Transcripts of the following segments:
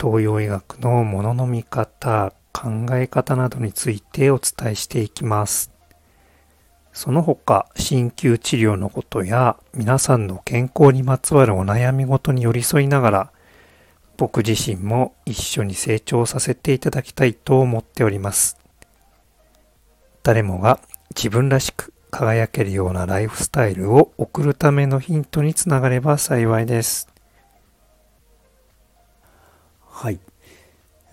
東洋医学のものの見方、考え方などについてお伝えしていきます。その他、鍼灸治療のことや皆さんの健康にまつわるお悩みごとに寄り添いながら、僕自身も一緒に成長させていただきたいと思っております。誰もが自分らしく輝けるようなライフスタイルを送るためのヒントにつながれば幸いです。はい。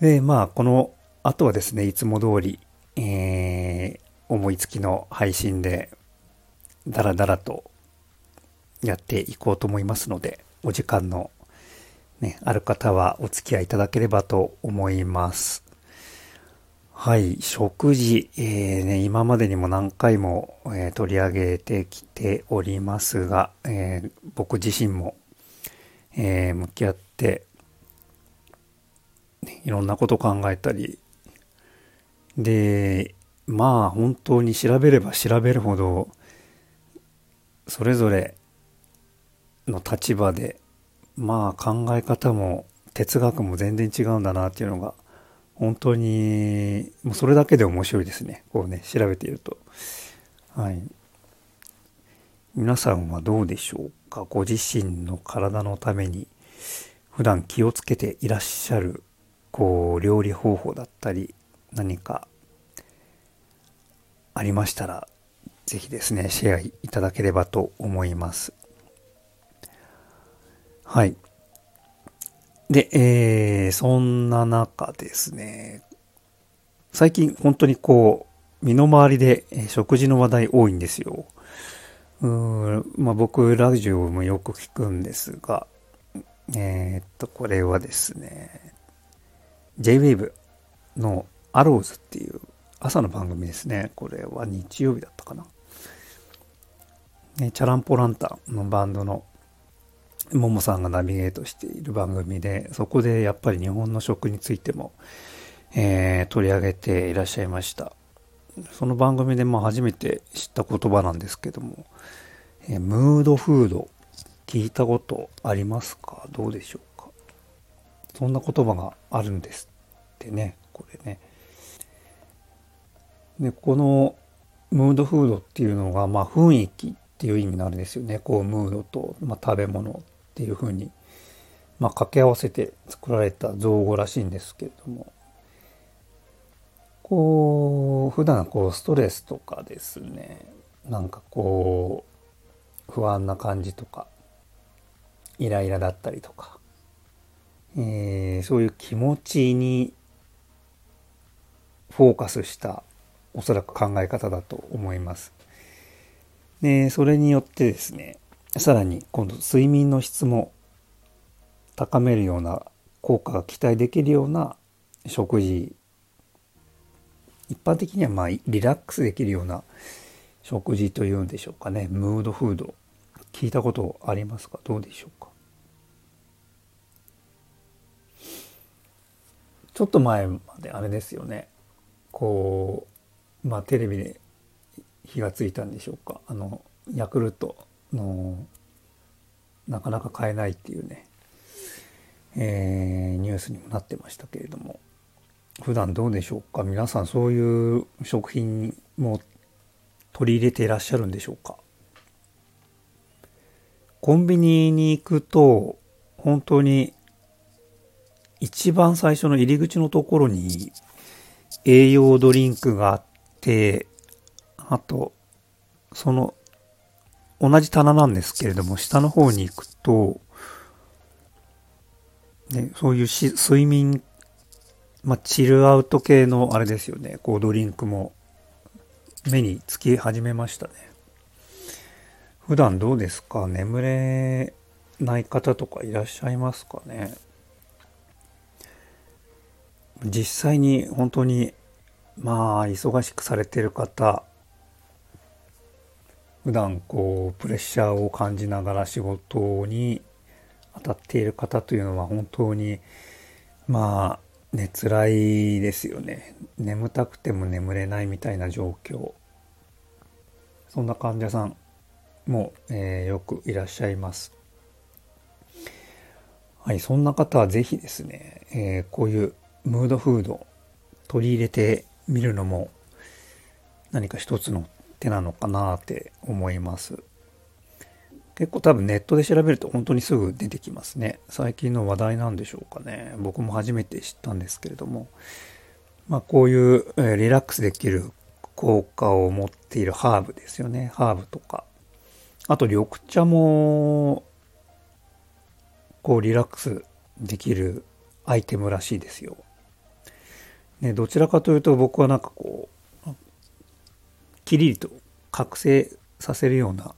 で、まあ、この後はですね、いつも通り、えー、思いつきの配信で、だらだらとやっていこうと思いますので、お時間のね、ある方はお付き合いいただければと思います。はい、食事、えーね、今までにも何回も、えー、取り上げてきておりますが、えー、僕自身も、えー、向き合っていろんなこと考えたり、で、まあ本当に調べれば調べるほど、それぞれの立場で、まあ考え方も哲学も全然違うんだなっていうのが、本当に、もうそれだけで面白いですね。こうね、調べていると。はい。皆さんはどうでしょうか？ご自身の体のために普段気をつけていらっしゃるこう料理方法だったり何かありましたら是非ですねシェアいただければと思います。はい。で、えー、そんな中ですね。最近本当にこう身の回りで食事の話題多いんですよ。うーまあ僕ラジオもよく聞くんですがえー、っとこれはですね J-Wave のアローズっていう朝の番組ですね。これは日曜日だったかな。ね、チャランポランタのバンドのももさんがナビゲートしている番組で、そこでやっぱり日本の食についても、えー、取り上げていらっしゃいました。その番組でも初めて知った言葉なんですけども、えー、ムードフード聞いたことありますか？どうでしょう？そんな言葉があるんですってね、これね。で、このムードフードっていうのが、まあ雰囲気っていう意味なんですよね。こう、ムードと、まあ、食べ物っていうふうに、まあ掛け合わせて作られた造語らしいんですけれども、こう、普段こう、ストレスとかですね、なんかこう、不安な感じとか、イライラだったりとか、えー、そういう気持ちにフォーカスしたおそらく考え方だと思います。で、それによってですね、さらに今度睡眠の質も高めるような効果が期待できるような食事一般的にはまあリラックスできるような食事というんでしょうかね。ムードフード。聞いたことありますか？どうでしょうか？ちょっと前まであれですよね。こうまあテレビで火がついたんでしょうか。あのヤクルトのなかなか買えないっていうね、えー、ニュースにもなってましたけれども。普段どうでしょうか。皆さんそういう食品も取り入れていらっしゃるんでしょうか。コンビニに行くと本当に一番最初の入り口のところに栄養ドリンクがあって、あと、その、同じ棚なんですけれども、下の方に行くと、ね、そういうし睡眠、まあ、チルアウト系のあれですよね、こうドリンクも目につき始めましたね。普段どうですか？眠れない方とかいらっしゃいますかね？実際に本当にまあ忙しくされてる方普段こうプレッシャーを感じながら仕事に当たっている方というのは本当にまあね辛いですよね。眠たくても眠れないみたいな状況。そんな患者さんも、えー、よくいらっしゃいます。はいそんな方は是非ですね、えー、こういうムードフード取り入れてみるのも何か一つの手なのかなって思います。結構多分ネットで調べると本当にすぐ出てきますね。最近の話題なんでしょうかね。僕も初めて知ったんですけれども。まあこういう、リラックスできる効果を持っているハーブですよね。ハーブとか。あと緑茶もこうリラックスできるアイテムらしいですよ。ね、どちらかというと僕はなんかこうキリリと覚醒させるような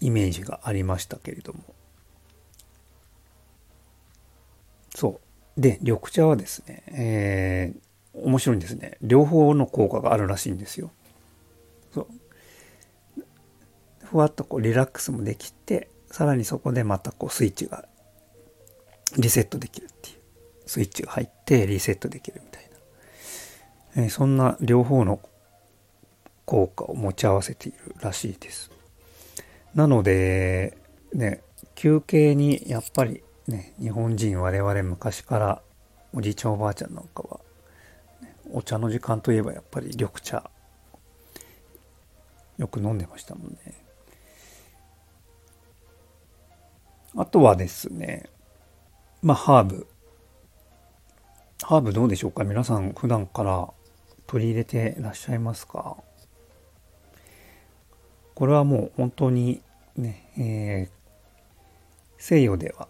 イメージがありましたけれども。そう。で緑茶はですね、えー、面白いんですね。両方の効果があるらしいんですよ。そう。ふわっとこうリラックスもできてさらにそこでまたこうスイッチがリセットできるっていう。スイッチが入ってリセットできるみたいな、えー、そんな両方の効果を持ち合わせているらしいです。なのでね休憩にやっぱりね日本人我々昔からおじいちゃんおばあちゃんなんかは、ね、お茶の時間といえばやっぱり緑茶。よく飲んでましたもんね。あとはですねまあ、ハーブ。ハーブどうでしょうか？皆さん普段から取り入れてらっしゃいますか？これはもう本当にね、えー、西洋では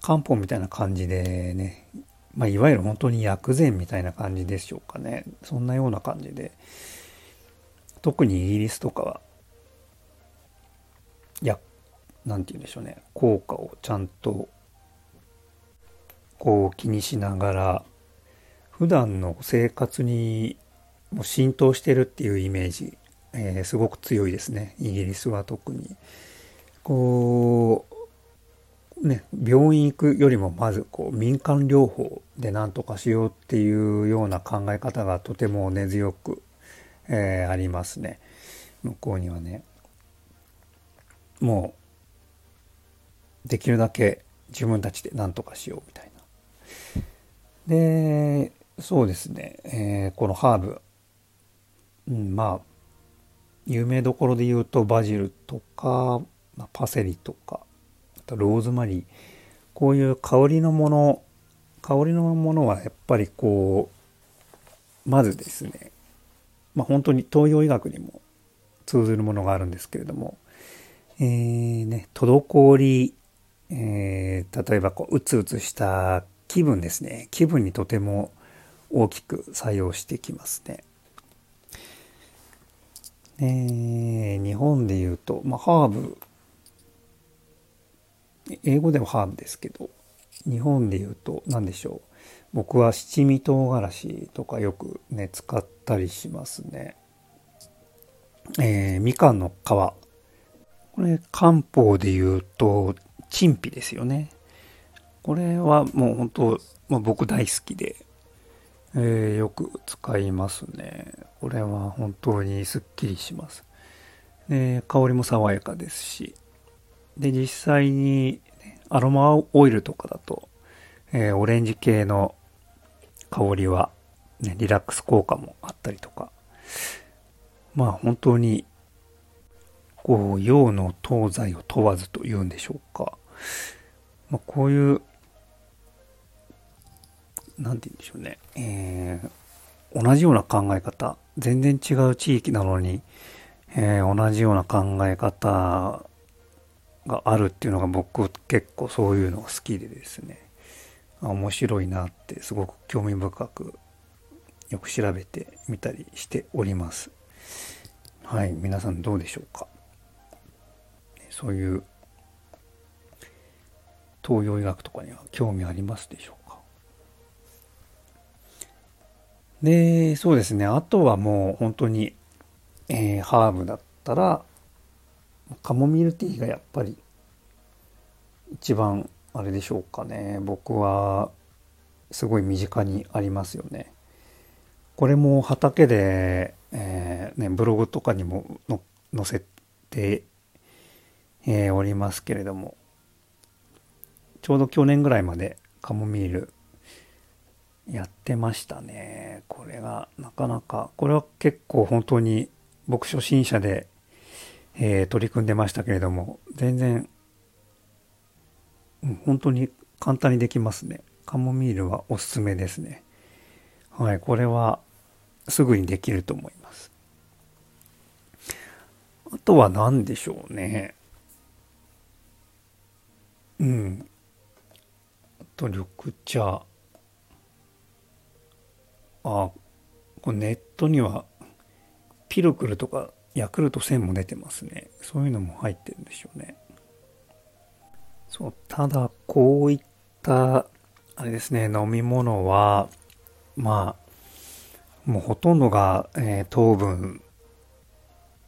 漢方みたいな感じでね、まあ、いわゆる本当に薬膳みたいな感じでしょうかね。そんなような感じで、特にイギリスとかは、いや、なんて言うんでしょうね、効果をちゃんとこう気にしながら普段の生活にも浸透してるっていうイメージ、えー、すごく強いですねイギリスは特に。こうね病院行くよりもまずこう民間療法で何とかしようっていうような考え方がとても根強く、えー、ありますね向こうにはね。もうできるだけ自分たちで何とかしようみたいな。で、そうですね、えー、このハーブ、うん、まあ、有名どころで言うとバジルとか、まあ、パセリとか、あとローズマリー、こういう香りのもの、香りのものはやっぱりこう、まずですね、まあ本当に東洋医学にも通ずるものがあるんですけれども、えー、ね、滞り、えー、例えばこう、うつうつした気分ですね気分にとても大きく作用してきますね。え日本で言うと、まあ、ハーブ英語ではハーブですけど日本で言うと何でしょう僕は七味唐辛子とかよくね使ったりしますね。えー、みかんの皮これ漢方で言うと陳皮ですよね。これはもう本当、まあ、僕大好きで、えー、よく使いますね。これは本当にすっきりします。で香りも爽やかですし。で、実際にアロマオイルとかだと、えー、オレンジ系の香りは、ね、リラックス効果もあったりとか。まあ本当に、こう、洋の東西を問わずというんでしょうか。まあ、こういう何て言うんでしょうね、えー、同じような考え方、全然違う地域なのに、えー、同じような考え方があるっていうのが僕結構そういうのが好きでですね、面白いなってすごく興味深くよく調べてみたりしております。はい、皆さんどうでしょうか？そういう東洋医学とかには興味ありますでしょうか？で、そうですね。あとはもう本当に、えー、ハーブだったら、カモミールティーがやっぱり一番あれでしょうかね。僕はすごい身近にありますよね。これも畑で、えー、ね、ブログとかにも載せて、えー、おりますけれども、ちょうど去年ぐらいまでカモミールやってましたね。これがなかなか、これは結構本当に僕初心者で、えー、取り組んでましたけれども、全然、うん、本当に簡単にできますね。カモミールはおすすめですね。はい、これはすぐにできると思います。あとは何でしょうね。うん。あと緑茶。あこネットにはピルクルとかヤクルト1000も出てますね。そういうのも入ってるんでしょうね。そう、ただこういった、あれですね、飲み物は、まあ、もうほとんどが、えー、糖分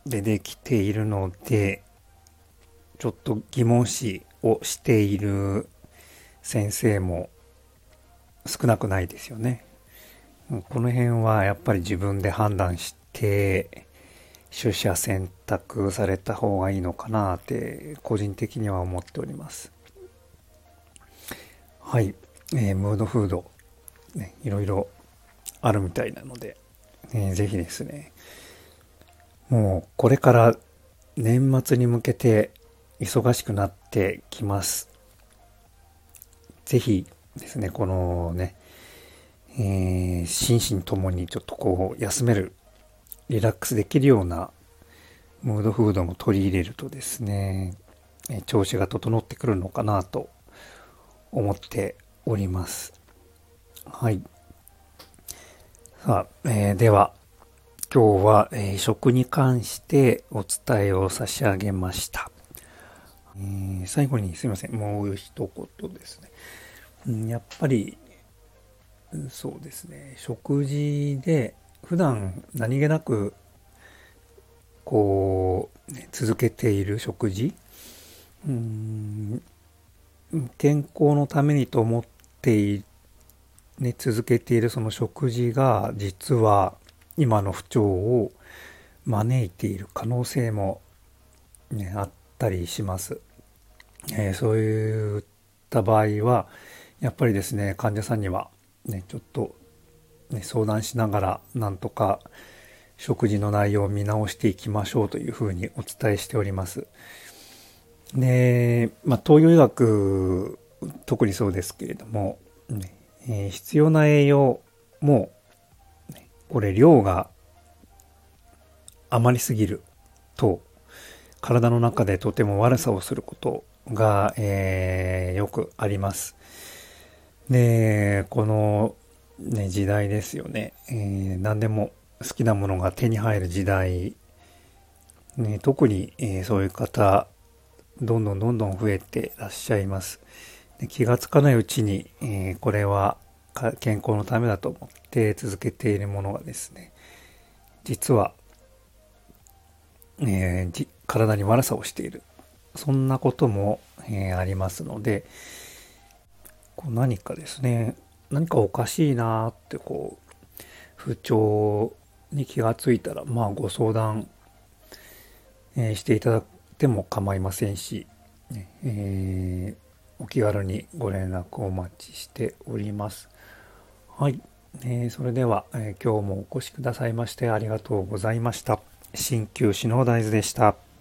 でできているので、ちょっと疑問視をしている先生も少なくないですよね。この辺はやっぱり自分で判断して取捨選択された方がいいのかなって個人的には思っております。はい、えー、ムードフード、ね、いろいろあるみたいなので、えー、ぜひですねもうこれから年末に向けて忙しくなってきます。ぜひですねこのねえー、心身ともにちょっとこう休める、リラックスできるようなムードフードも取り入れるとですね、え、調子が整ってくるのかなと思っております。はい。さあ、えー、では、今日は、えー、食に関してお伝えを差し上げました。えー、最後にすいません、もう一言ですね。やっぱりそうですね食事で普段何気なくこう、ね、続けている食事うん健康のためにと思っていね、続けているその食事が実は今の不調を招いている可能性も、ね、あったりします。えー、そういった場合はやっぱりですね患者さんにはね、ちょっと、ね、相談しながらなんとか食事の内容を見直していきましょうというふうにお伝えしております。で、まあ、東洋医学、特にそうですけれども、ねえー、必要な栄養も、これ量が余りすぎると、体の中でとても悪さをすることが、えー、よくあります。で、この、ね、時代ですよね、えー、何でも好きなものが手に入る時代、ね、特に、えー、そういう方、どんどんどんどん増えてらっしゃいます。で気がつかないうちに、えー、これは健康のためだと思って続けているものがですね、実は、えー、体に悪さをしている。そんなことも、えー、ありますので、こう何かですね何かおかしいなってこう不調に気がついたらまあご相談、えー、していただいても構いませんし、えー、お気軽にご連絡をお待ちしております。はい、えー、それでは、え今日もお越しくださいましてありがとうございました。鍼灸師の大豆でした。